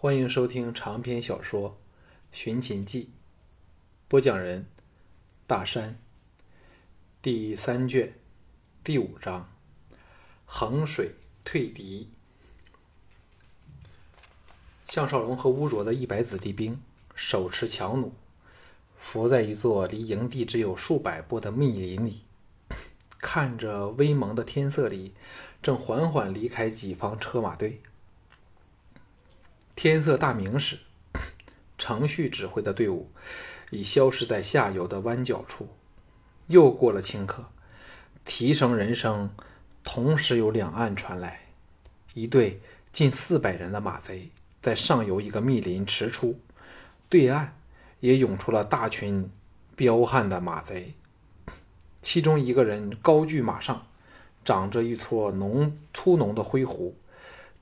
欢迎收听长篇小说《寻秦记》，播讲人：大山。第三卷第五章：衡水退敌。项少龙和乌卓的一百子弟兵手持强弩，伏在一座离营地只有数百步的密林里，看着微蒙的天色里，正缓缓离开己方车马队。天色大明时，程旭指挥的队伍已消失在下游的弯角处。又过了顷刻，蹄声、人声同时由两岸传来。一队近四百人的马贼在上游一个密林驰出，对岸也涌出了大群彪悍的马贼。其中一个人高踞马上，长着一撮浓粗浓的灰胡，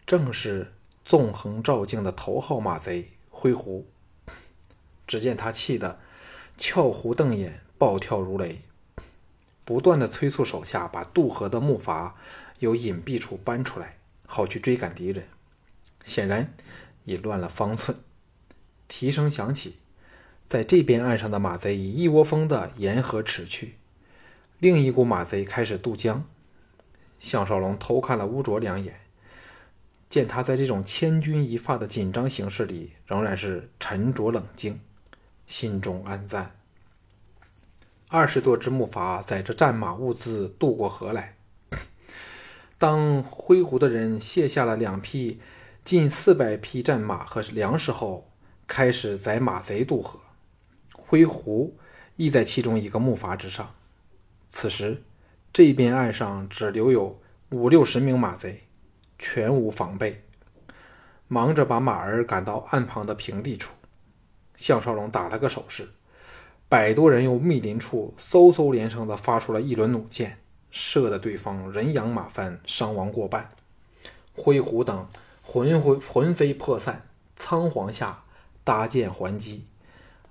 正是。纵横照镜的头号马贼灰狐，只见他气得翘胡瞪眼，暴跳如雷，不断的催促手下把渡河的木筏由隐蔽处搬出来，好去追赶敌人。显然已乱了方寸。蹄声响起，在这边岸上的马贼已一窝蜂的沿河驰去，另一股马贼开始渡江。项少龙偷看了乌卓两眼。见他在这种千钧一发的紧张形势里，仍然是沉着冷静，心中暗赞。二十多只木筏载着战马物资渡过河来。当灰狐的人卸下了两匹近四百匹战马和粮食后，开始载马贼渡河。灰狐亦在其中一个木筏之上。此时，这边岸上只留有五六十名马贼。全无防备，忙着把马儿赶到岸旁的平地处。项少龙打了个手势，百多人由密林处嗖嗖连声的发出了一轮弩箭，射得对方人仰马翻，伤亡过半。灰狐等魂魂魂飞魄散，仓皇下搭箭还击。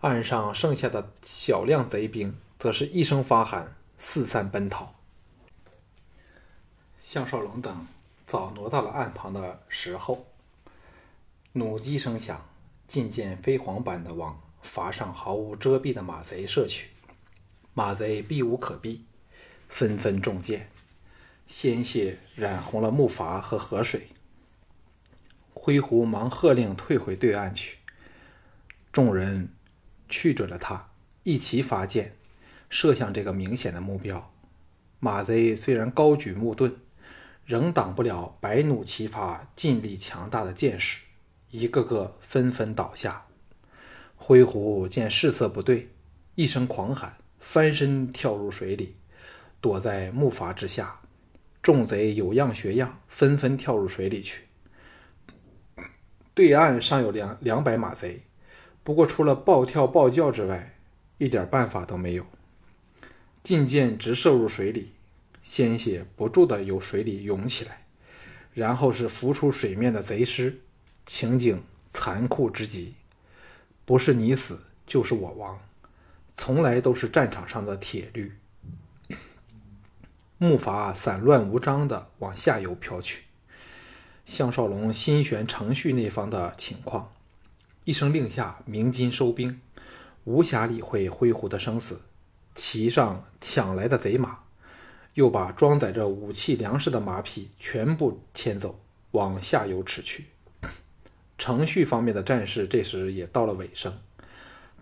岸上剩下的小量贼兵，则是一声发喊，四散奔逃。项少龙等。早挪到了岸旁的石后，弩机声响，进箭飞黄般的往筏上毫无遮蔽的马贼射去。马贼避无可避，纷纷中箭，鲜血染红了木筏和河水。灰狐忙喝令退回对岸去，众人去准了他，一齐发箭，射向这个明显的目标。马贼虽然高举木盾。仍挡不了百弩齐发、劲力强大的箭矢，一个个纷纷倒下。灰狐见势色不对，一声狂喊，翻身跳入水里，躲在木筏之下。众贼有样学样，纷纷跳入水里去。对岸尚有两两百马贼，不过除了暴跳暴叫之外，一点办法都没有。进箭直射入水里。鲜血不住地由水里涌起来，然后是浮出水面的贼尸，情景残酷之极。不是你死，就是我亡，从来都是战场上的铁律。木筏散乱无章地往下游飘去。项少龙心悬程序那方的情况，一声令下，鸣金收兵，无暇理会灰狐的生死，骑上抢来的贼马。又把装载着武器粮食的马匹全部牵走，往下游驰去。程序方面的战士这时也到了尾声，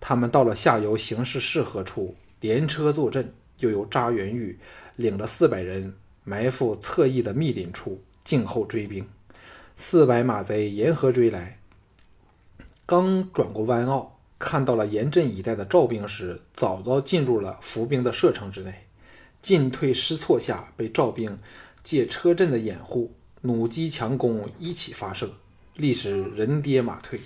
他们到了下游形势适合处，连车坐阵，又由扎元玉领了四百人埋伏侧翼的密林处，静候追兵。四百马贼沿河追来，刚转过弯坳，看到了严阵以待的赵兵时，早早进入了伏兵的射程之内。进退失措下，被赵兵借车阵的掩护，弩机强攻一起发射，历史人跌马退。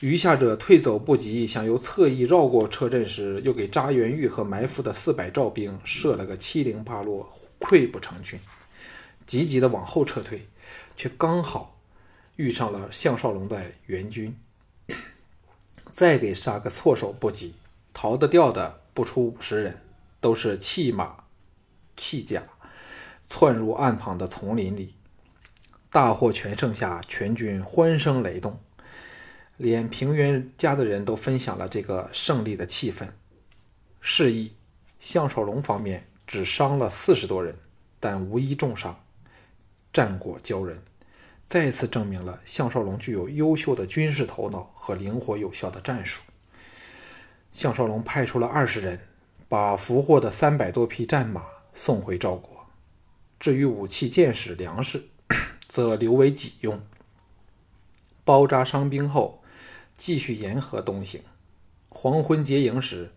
余下者退走不及，想由侧翼绕过车阵时，又给扎元玉和埋伏的四百赵兵射了个七零八落，溃不成军。急急的往后撤退，却刚好遇上了项少龙的援军，再给杀个措手不及，逃得掉的不出五十人，都是弃马。弃甲，窜入岸旁的丛林里，大获全胜下，全军欢声雷动。连平原家的人都分享了这个胜利的气氛。示意项少龙方面只伤了四十多人，但无一重伤，战果骄人，再次证明了项少龙具有优秀的军事头脑和灵活有效的战术。项少龙派出了二十人，把俘获的三百多匹战马送回赵国。至于武器、箭矢、粮食，则留为己用。包扎伤兵后，继续沿河东行。黄昏结营时，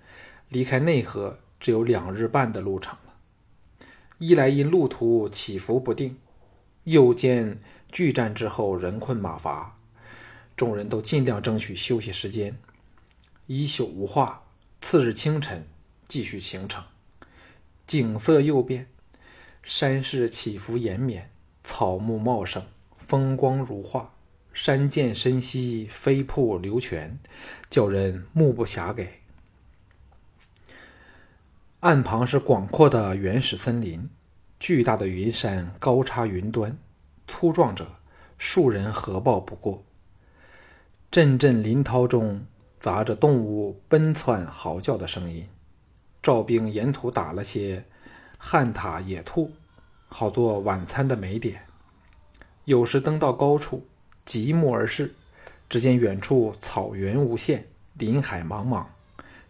离开内河只有两日半的路程了。一来因路途起伏不定，又见巨战之后人困马乏，众人都尽量争取休息时间。一宿无话，次日清晨继续行程。景色又变，山势起伏延绵，草木茂盛，风光如画。山涧深溪，飞瀑流泉，叫人目不暇给。岸旁是广阔的原始森林，巨大的云山高插云端，粗壮者数人合抱不过。阵阵林涛中杂着动物奔窜嚎叫的声音。赵兵沿途打了些旱獭野兔，好做晚餐的美点。有时登到高处。极目而视，只见远处草原无限，林海茫茫，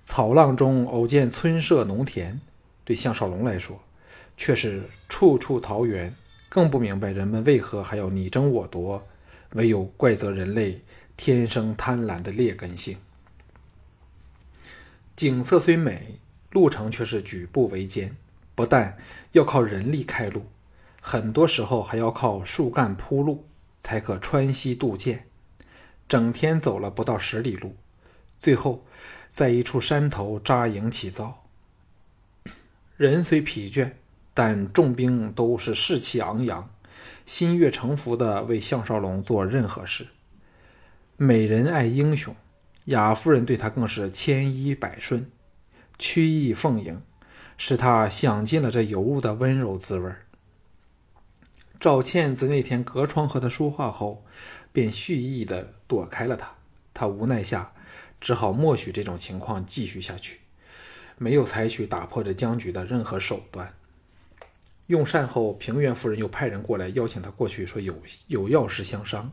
草浪中偶见村舍农田。对项少龙来说，却是处处桃源，更不明白人们为何还要你争我夺，唯有怪责人类天生贪婪的劣根性。景色虽美，路程却是举步维艰，不但要靠人力开路，很多时候还要靠树干铺路。才可穿溪渡涧，整天走了不到十里路，最后在一处山头扎营起灶。人虽疲倦，但众兵都是士气昂扬，心悦诚服地为项少龙做任何事。美人爱英雄，雅夫人对他更是千依百顺，曲意奉迎，使他享尽了这尤物的温柔滋味。赵倩自那天隔窗和他说话后，便蓄意地躲开了他。他无奈下，只好默许这种情况继续下去，没有采取打破这僵局的任何手段。用膳后，平原夫人又派人过来邀请他过去，说有有要事相商。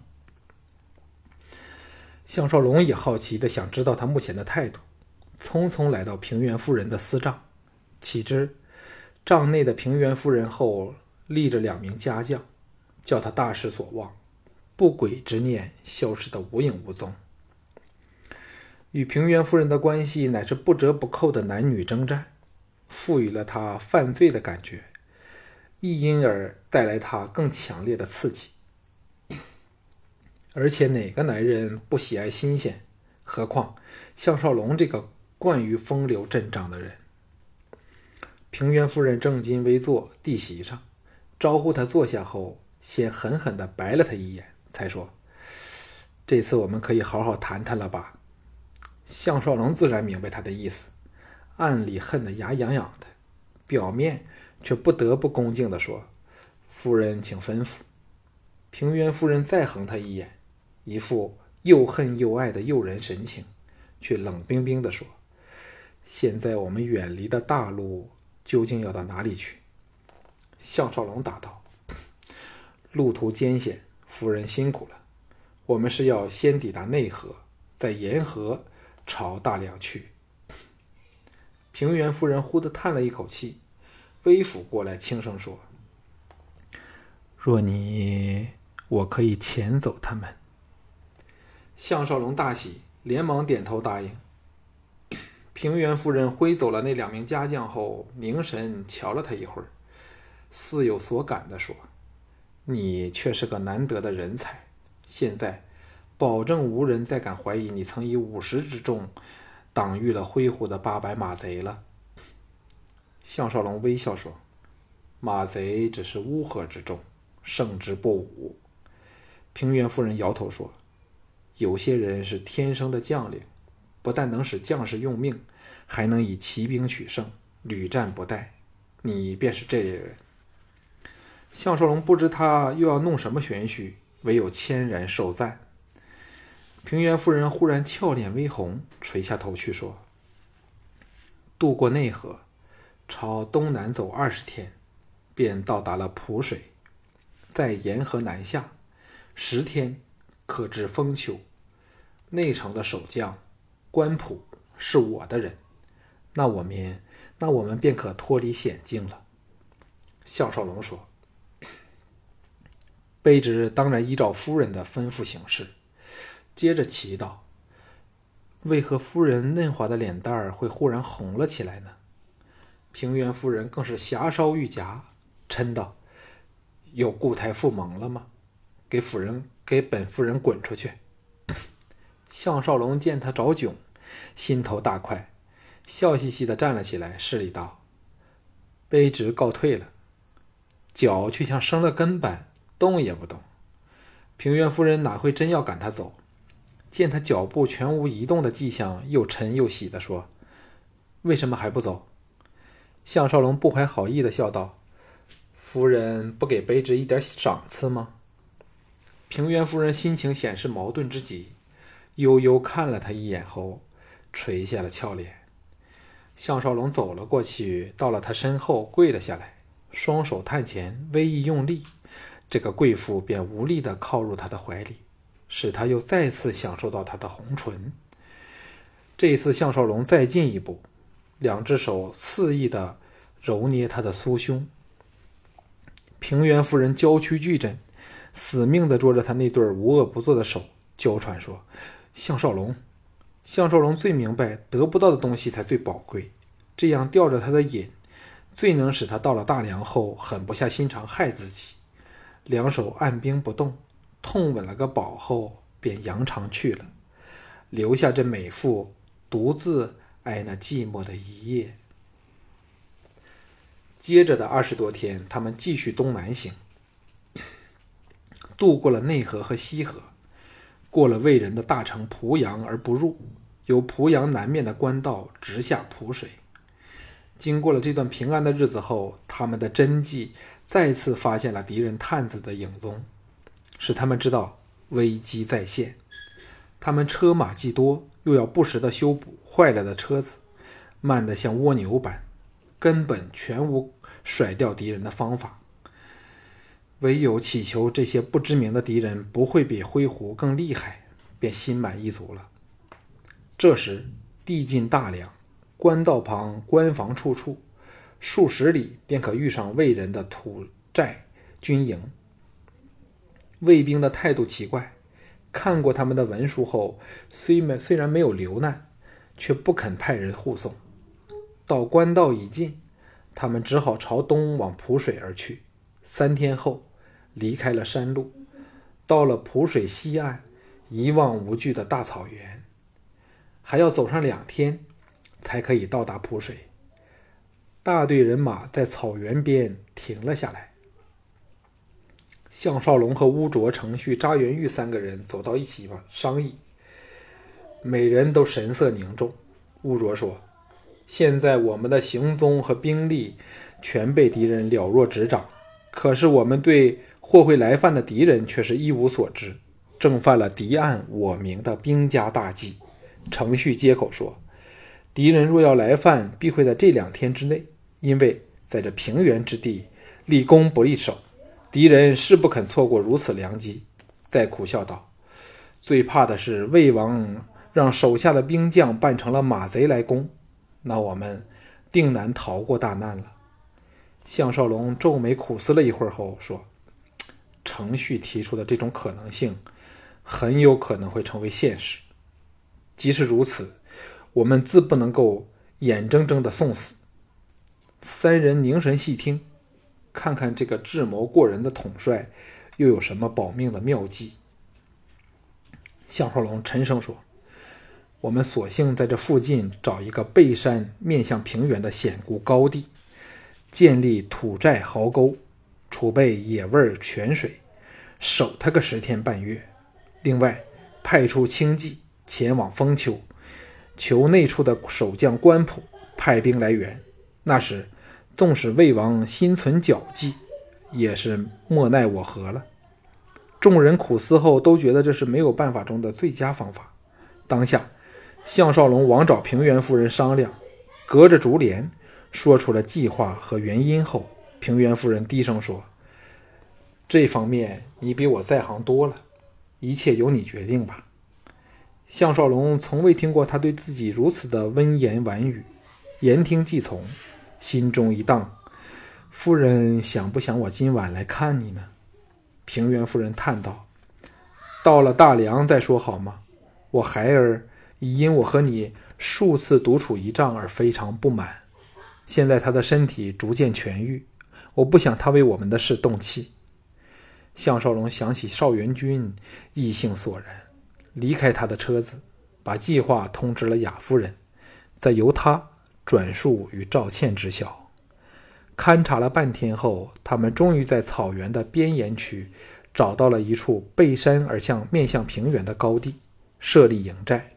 项少龙也好奇的想知道他目前的态度，匆匆来到平原夫人的私帐，岂知帐内的平原夫人后。立着两名家将，叫他大失所望，不轨之念消失得无影无踪。与平原夫人的关系乃是不折不扣的男女征战，赋予了他犯罪的感觉，亦因而带来他更强烈的刺激。而且哪个男人不喜爱新鲜？何况项少龙这个惯于风流阵仗的人。平原夫人正襟危坐地席上。招呼他坐下后，先狠狠地白了他一眼，才说：“这次我们可以好好谈谈了吧？”项少龙自然明白他的意思，暗里恨得牙痒痒的，表面却不得不恭敬地说：“夫人，请吩咐。”平原夫人再横他一眼，一副又恨又爱的诱人神情，却冷冰冰地说：“现在我们远离的大陆究竟要到哪里去？”项少龙答道：“路途艰险，夫人辛苦了。我们是要先抵达内河，再沿河朝大梁去。”平原夫人忽地叹了一口气，微俯过来，轻声说：“若你，我可以遣走他们。”项少龙大喜，连忙点头答应。平原夫人挥走了那两名家将后，凝神瞧了他一会儿。似有所感地说：“你却是个难得的人才，现在保证无人再敢怀疑你曾以五十之众挡御了挥虎的八百马贼了。”项少龙微笑说：“马贼只是乌合之众，胜之不武。”平原夫人摇头说：“有些人是天生的将领，不但能使将士用命，还能以骑兵取胜，屡战不殆。你便是这类人。”项少龙不知他又要弄什么玄虚，唯有谦然受赞。平原夫人忽然俏脸微红，垂下头去说：“渡过内河，朝东南走二十天，便到达了蒲水，在沿河南下，十天可至封丘。内城的守将关普是我的人，那我们那我们便可脱离险境了。”项少龙说：“ 卑职当然依照夫人的吩咐行事。”接着祈祷：“为何夫人嫩滑的脸蛋儿会忽然红了起来呢？”平原夫人更是霞烧玉颊，嗔道：“有固态附萌了吗？给夫人，给本夫人滚出去！”项少龙见他找窘，心头大快，笑嘻嘻的站了起来，施礼道：“卑职告退了。”脚却像生了根般，动也不动。平原夫人哪会真要赶他走？见他脚步全无移动的迹象，又沉又喜地说：“为什么还不走？”项少龙不怀好意的笑道：“夫人不给卑职一点赏赐吗？”平原夫人心情显示矛盾之极，悠悠看了他一眼后，垂下了俏脸。项少龙走了过去，到了他身后，跪了下来，双手探前，微一用力，这个贵妇便无力地靠入他的怀里。使他又再次享受到他的红唇。这一次，项少龙再进一步，两只手肆意的揉捏他的酥胸。平原夫人娇躯巨震，死命的捉着他那对无恶不作的手，娇喘说：“项少龙，项少龙最明白，得不到的东西才最宝贵。这样吊着他的瘾，最能使他到了大梁后狠不下心肠害自己。”两手按兵不动。痛吻了个饱后，便扬长去了，留下这美妇独自挨那寂寞的一夜。接着的二十多天，他们继续东南行，渡过了内河和西河，过了魏人的大城濮阳而不入，由濮阳南面的官道直下濮水。经过了这段平安的日子后，他们的侦计再次发现了敌人探子的影踪。使他们知道危机再现，他们车马既多，又要不时的修补坏了的车子，慢得像蜗牛般，根本全无甩掉敌人的方法。唯有祈求这些不知名的敌人不会比灰狐更厉害，便心满意足了。这时地近大梁，官道旁官房处处，数十里便可遇上魏人的土寨军营。卫兵的态度奇怪，看过他们的文书后，虽没虽然没有留难，却不肯派人护送。到官道已尽，他们只好朝东往蒲水而去。三天后，离开了山路，到了蒲水西岸，一望无际的大草原。还要走上两天，才可以到达蒲水。大队人马在草原边停了下来。项少龙和乌卓、程旭、扎元玉三个人走到一起吧，商议。每人都神色凝重。乌卓说：“现在我们的行踪和兵力全被敌人了若指掌，可是我们对或会来犯的敌人却是一无所知，正犯了敌暗我明的兵家大忌。”程旭接口说：“敌人若要来犯，必会在这两天之内，因为在这平原之地，立功不立守。”敌人是不肯错过如此良机，再苦笑道：“最怕的是魏王让手下的兵将扮成了马贼来攻，那我们定难逃过大难了。”项少龙皱眉苦思了一会儿后说：“程旭提出的这种可能性，很有可能会成为现实。即使如此，我们自不能够眼睁睁的送死。”三人凝神细听。看看这个智谋过人的统帅，又有什么保命的妙计？项少龙沉声说：“我们索性在这附近找一个背山面向平原的险固高地，建立土寨壕沟，储备野味泉水，守他个十天半月。另外，派出轻骑前往封丘，求内处的守将官普派兵来援。那时。”纵使魏王心存狡计，也是莫奈我何了。众人苦思后，都觉得这是没有办法中的最佳方法。当下，项少龙往找平原夫人商量，隔着竹帘说出了计划和原因后，平原夫人低声说：“这方面你比我在行多了，一切由你决定吧。”项少龙从未听过他对自己如此的温言婉语，言听计从，心中一荡。夫人想不想我今晚来看你呢？平原夫人叹道：“到了大梁再说好吗？我孩儿已因我和你数次独处一帐而非常不满，现在他的身体逐渐痊愈，我不想他为我们的事动气。”项少龙想起邵元君意兴索然。离开他的车子，把计划通知了雅夫人，再由他转述与赵倩知晓。勘察了半天后，他们终于在草原的边沿区找到了一处背山而向、面向平原的高地，设立营寨。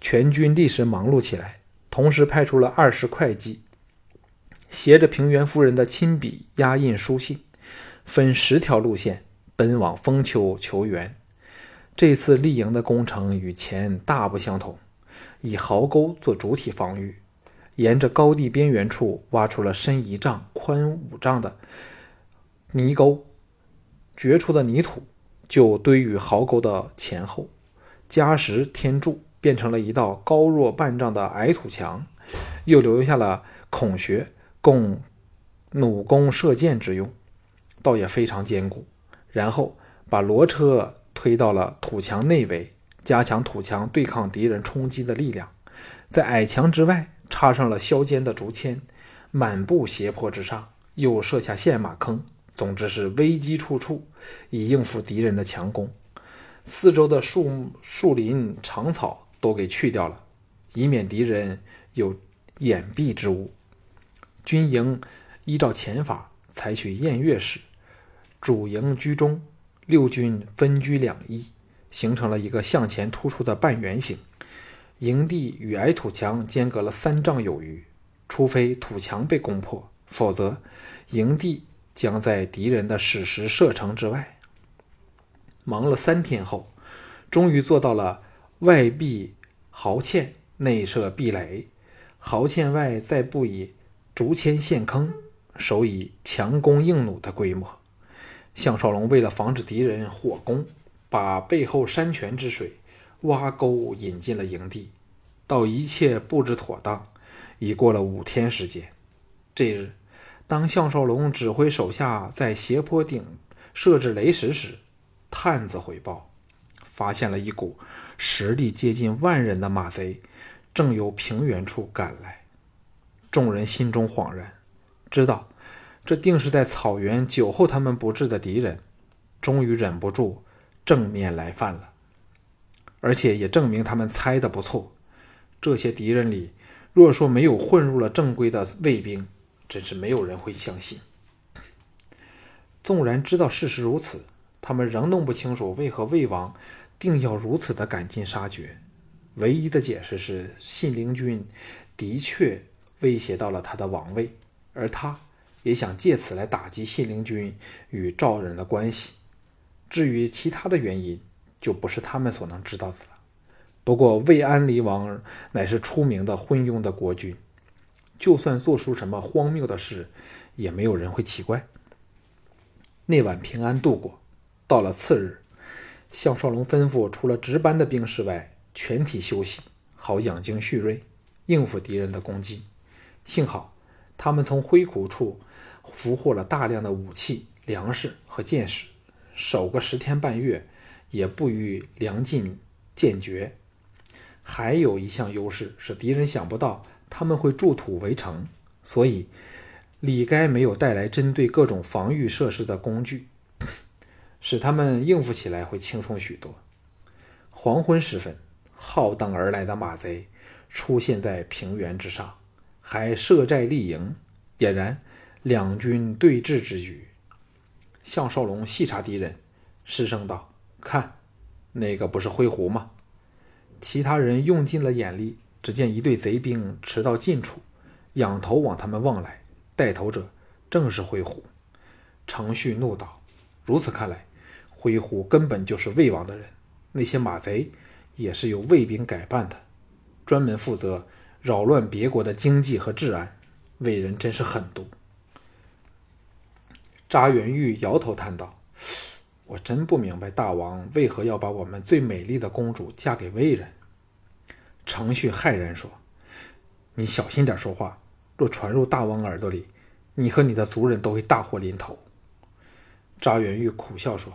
全军立时忙碌起来，同时派出了二十会计，携着平原夫人的亲笔压印书信，分十条路线奔往丰丘求援。这次立营的工程与前大不相同，以壕沟做主体防御，沿着高地边缘处挖出了深一丈、宽五丈的泥沟，掘出的泥土就堆于壕沟的前后，加石添筑，变成了一道高若半丈的矮土墙，又留下了孔穴供弩弓射箭之用，倒也非常坚固。然后把骡车。推到了土墙内围，加强土墙对抗敌人冲击的力量。在矮墙之外插上了削尖的竹签，满布斜坡之上又设下陷马坑。总之是危机处处，以应付敌人的强攻。四周的树树林、长草都给去掉了，以免敌人有掩蔽之物。军营依照前法采取宴乐式，主营居中。六军分居两翼，形成了一个向前突出的半圆形。营地与矮土墙间隔了三丈有余，除非土墙被攻破，否则营地将在敌人的矢石射程之外。忙了三天后，终于做到了外壁壕堑，内设壁垒，壕堑外再布以竹签陷坑，守以强弓硬弩的规模。项少龙为了防止敌人火攻，把背后山泉之水挖沟引进了营地。到一切布置妥当，已过了五天时间。这日，当项少龙指挥手下在斜坡顶设置雷石时，探子回报，发现了一股实力接近万人的马贼，正由平原处赶来。众人心中恍然，知道。这定是在草原酒后他们不治的敌人，终于忍不住正面来犯了。而且也证明他们猜的不错。这些敌人里，若说没有混入了正规的卫兵，真是没有人会相信。纵然知道事实如此，他们仍弄不清楚为何魏王定要如此的赶尽杀绝。唯一的解释是，信陵君的确威胁到了他的王位，而他。也想借此来打击信陵君与赵人的关系。至于其他的原因，就不是他们所能知道的了。不过，魏安离王乃是出名的昏庸的国君，就算做出什么荒谬的事，也没有人会奇怪。那晚平安度过。到了次日，项少龙吩咐，除了值班的兵士外，全体休息，好养精蓄锐，应付敌人的攻击。幸好，他们从灰谷处。俘获了大量的武器、粮食和箭矢，守个十天半月，也不遇粮尽剑绝。还有一项优势是，敌人想不到他们会筑土围城，所以李该没有带来针对各种防御设施的工具，使他们应付起来会轻松许多。黄昏时分，浩荡而来的马贼出现在平原之上，还设寨立营，俨然。两军对峙之局，项少龙细查敌人，失声道：“看，那个不是灰狐吗？”其他人用尽了眼力，只见一队贼兵驰到近处，仰头往他们望来。带头者正是灰狐。程旭怒道：“如此看来，灰狐根本就是魏王的人，那些马贼也是由魏兵改扮的，专门负责扰乱别国的经济和治安。魏人真是狠毒。”扎元玉摇头叹道：“我真不明白大王为何要把我们最美丽的公主嫁给魏人。”程旭骇然说：“你小心点说话，若传入大王耳朵里，你和你的族人都会大祸临头。”扎元玉苦笑说：“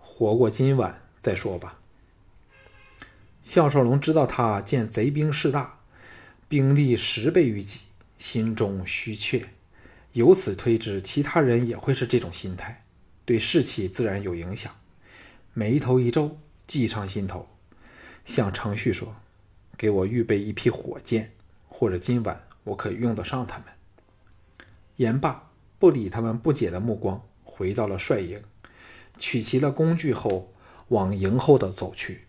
活过今晚再说吧。”项少龙知道他见贼兵势大，兵力十倍于己，心中虚怯，由此推知其他人也会是这种心态，对士气自然有影响。眉头一皱，计上心头，向程旭说。给我预备一批火箭，或者今晚我可用得上他们。言罢，不理他们不解的目光，回到了帅营，取齐了工具后，往营后的走去。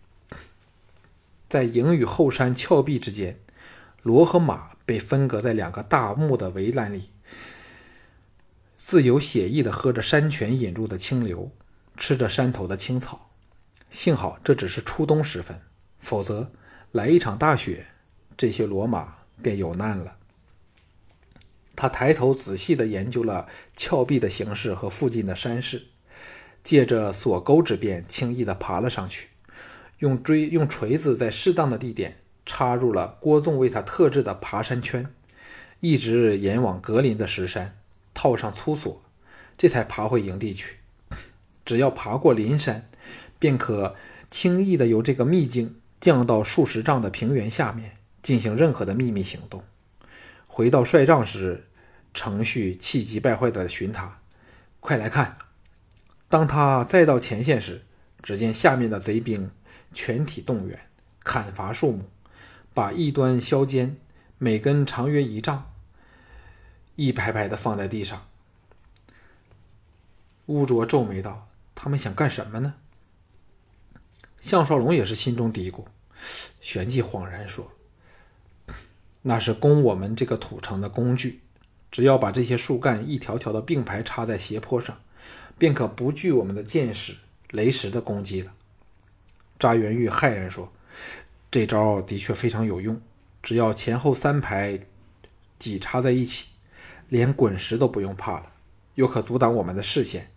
在营与后山峭壁之间，骡和马被分隔在两个大木的围栏里，自由写意地喝着山泉引入的清流，吃着山头的青草。幸好这只是初冬时分，否则。来一场大雪，这些骡马便有难了。他抬头仔细地研究了峭壁的形势和附近的山势，借着锁钩之便，轻易地爬了上去，用锥用锤子在适当的地点插入了郭纵为他特制的爬山圈，一直沿往格林的石山，套上粗锁，这才爬回营地去。只要爬过林山，便可轻易的由这个秘境。降到数十丈的平原下面进行任何的秘密行动。回到帅帐时，程旭气急败坏的寻他：“快来看！”当他再到前线时，只见下面的贼兵全体动员，砍伐树木，把一端削尖，每根长约一丈，一排排的放在地上。乌卓皱眉道：“他们想干什么呢？”项少龙也是心中嘀咕，旋即恍然说：“那是攻我们这个土城的工具，只要把这些树干一条条的并排插在斜坡上，便可不惧我们的箭矢、雷石的攻击了。”扎元玉骇然说：“这招的确非常有用，只要前后三排挤插在一起，连滚石都不用怕了，又可阻挡我们的视线，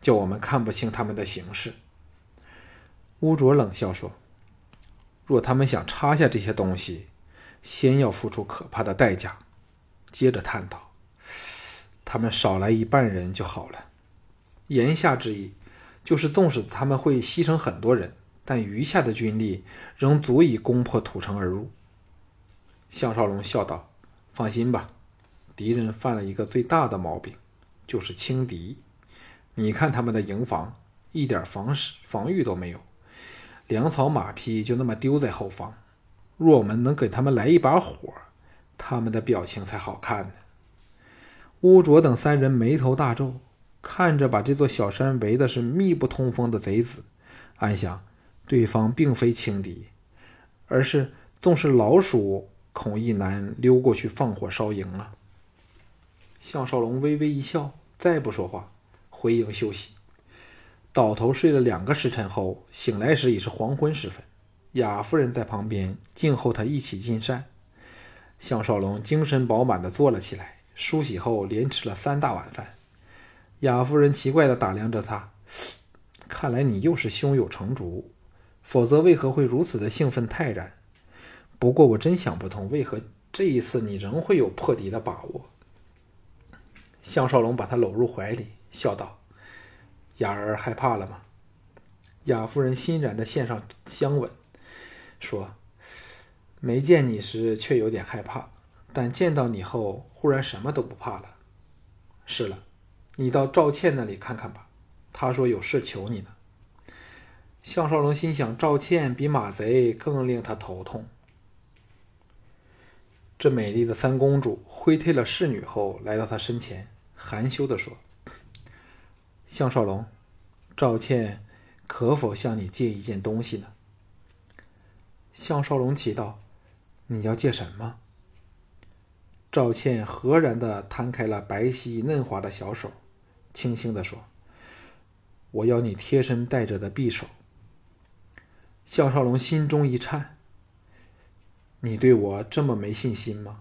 叫我们看不清他们的形势。”乌卓冷笑说：“若他们想插下这些东西，先要付出可怕的代价。”接着叹道：“他们少来一半人就好了。”言下之意，就是纵使他们会牺牲很多人，但余下的军力仍足以攻破土城而入。项少龙笑道：“放心吧，敌人犯了一个最大的毛病，就是轻敌。你看他们的营房，一点防防御都没有。”粮草马匹就那么丢在后方，若我们能给他们来一把火，他们的表情才好看呢。乌卓等三人眉头大皱，看着把这座小山围的是密不通风的贼子，暗想：对方并非轻敌，而是纵是老鼠，恐亦难溜过去放火烧营了。项少龙微微一笑，再不说话，回营休息。倒头睡了两个时辰后，醒来时已是黄昏时分。雅夫人在旁边静候他一起进膳。项少龙精神饱满地坐了起来，梳洗后连吃了三大碗饭。雅夫人奇怪地打量着他，看来你又是胸有成竹，否则为何会如此的兴奋泰然？不过我真想不通，为何这一次你仍会有破敌的把握？项少龙把他搂入怀里，笑道。雅儿害怕了吗？雅夫人欣然的献上香吻，说：“没见你时却有点害怕，但见到你后，忽然什么都不怕了。”是了，你到赵倩那里看看吧，她说有事求你呢。项少龙心想，赵倩比马贼更令他头痛。这美丽的三公主挥退了侍女后，来到他身前，含羞的说。项少龙，赵倩可否向你借一件东西呢？项少龙奇道：“你要借什么？”赵倩和然的摊开了白皙嫩滑的小手，轻轻的说：“我要你贴身带着的匕首。”项少龙心中一颤：“你对我这么没信心吗？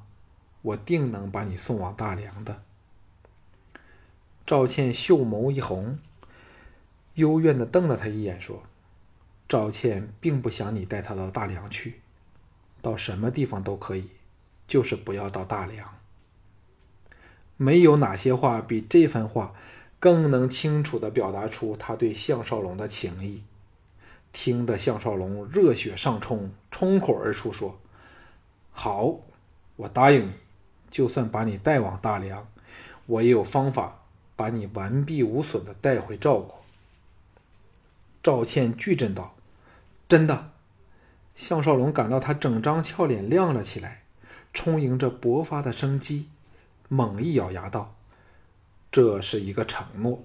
我定能把你送往大梁的。”赵倩秀眸一红，幽怨的瞪了他一眼，说：“赵倩并不想你带她到大梁去，到什么地方都可以，就是不要到大梁。”没有哪些话比这番话更能清楚的表达出他对项少龙的情谊。听得项少龙热血上冲，冲口而出说：“好，我答应你，就算把你带往大梁，我也有方法把你完璧无损的带回赵国。”赵倩巨震道：“真的？”项少龙感到他整张俏脸亮了起来，充盈着勃发的生机。猛一咬牙道：“这是一个承诺。”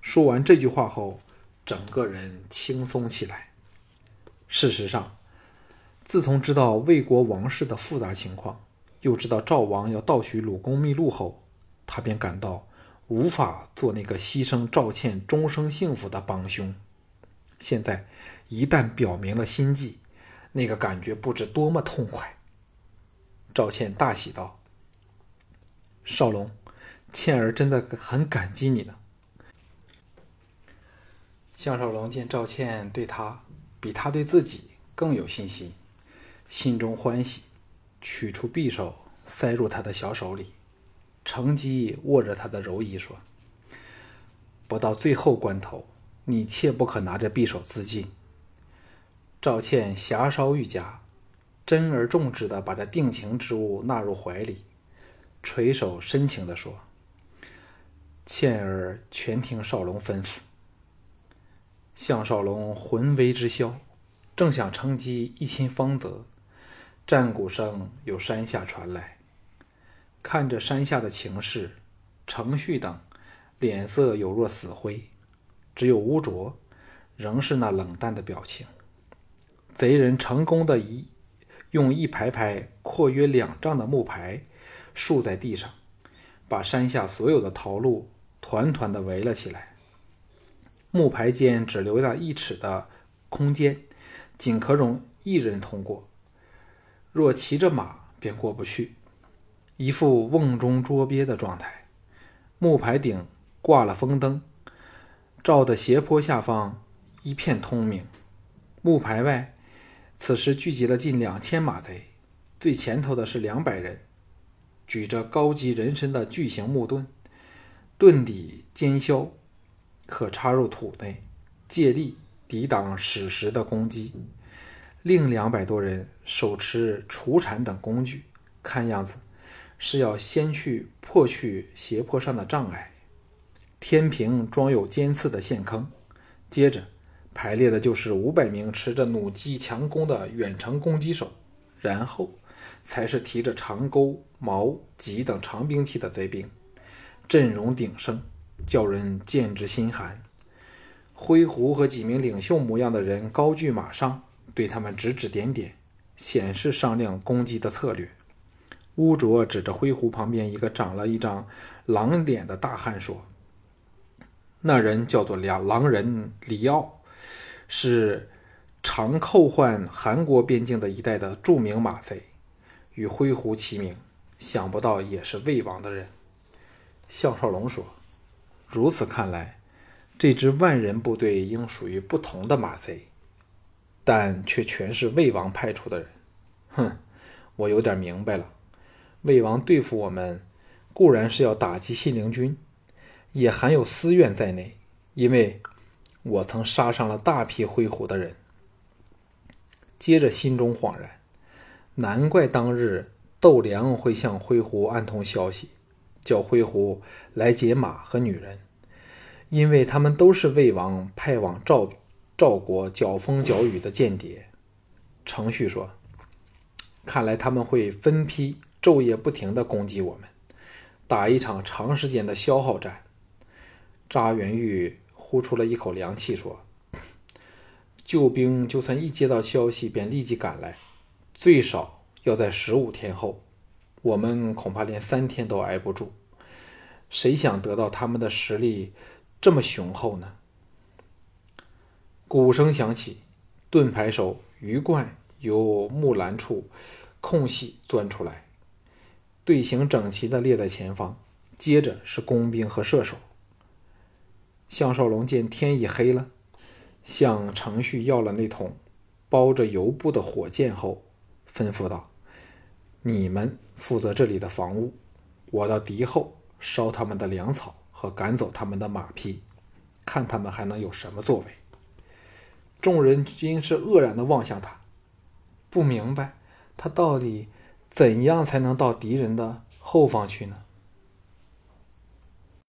说完这句话后，整个人轻松起来。事实上，自从知道魏国王室的复杂情况，又知道赵王要盗取鲁公秘录后，他便感到无法做那个牺牲赵倩终生幸福的帮凶。现在一旦表明了心迹，那个感觉不知多么痛快。赵倩大喜道。少龙，倩儿真的很感激你呢。项少龙见赵倩对他比他对自己更有信心，心中欢喜，取出匕首塞入他的小手里，乘机握着他的柔衣说：“不到最后关头，你切不可拿着匕首自尽。”赵倩霞烧玉颊，珍而重之的把这定情之物纳入怀里。垂首深情地说：“倩儿全听少龙吩咐。”项少龙魂为之消，正想乘机一亲芳泽，战鼓声由山下传来。看着山下的情势，程旭等脸色有若死灰，只有乌卓仍是那冷淡的表情。贼人成功的一用一排排阔约两丈的木牌。竖在地上，把山下所有的桃路团团的围了起来。木牌间只留下一尺的空间，仅可容一人通过。若骑着马，便过不去，一副瓮中捉鳖的状态。木牌顶挂了风灯，照的斜坡下方一片通明。木牌外，此时聚集了近两千马贼，最前头的是两百人。举着高级人身的巨型木盾，盾底尖削，可插入土内，借力抵挡矢石的攻击。另两百多人手持锄铲等工具，看样子是要先去破去斜坡上的障碍。天平装有尖刺的陷坑，接着排列的就是五百名持着弩机强攻的远程攻击手，然后。才是提着长钩、矛、戟等长兵器的贼兵，阵容鼎盛，叫人见之心寒。灰狐和几名领袖模样的人高踞马上，对他们指指点点，显示商量攻击的策略。乌卓指着灰狐旁边一个长了一张狼脸的大汉说：“那人叫做两狼人李奥，是常扣换韩国边境的一带的著名马贼。”与灰狐齐名，想不到也是魏王的人。项少龙说：“如此看来，这支万人部队应属于不同的马贼，但却全是魏王派出的人。哼，我有点明白了。魏王对付我们，固然是要打击信陵君，也含有私怨在内。因为我曾杀伤了大批灰狐的人。”接着心中恍然。难怪当日窦良会向灰狐暗通消息，叫灰狐来解马和女人，因为他们都是魏王派往赵赵国搅风搅雨的间谍。程旭说：“看来他们会分批昼夜不停地攻击我们，打一场长时间的消耗战。”扎元玉呼出了一口凉气，说：“救兵就算一接到消息便立即赶来。”最少要在十五天后，我们恐怕连三天都挨不住。谁想得到他们的实力这么雄厚呢？鼓声响起，盾牌手鱼贯由木栏处空隙钻出来，队形整齐的列在前方。接着是工兵和射手。项少龙见天已黑了，向程旭要了那桶包着油布的火箭后，吩咐道：“你们负责这里的防务，我到敌后烧他们的粮草和赶走他们的马匹，看他们还能有什么作为。”众人均是愕然的望向他，不明白他到底怎样才能到敌人的后方去呢？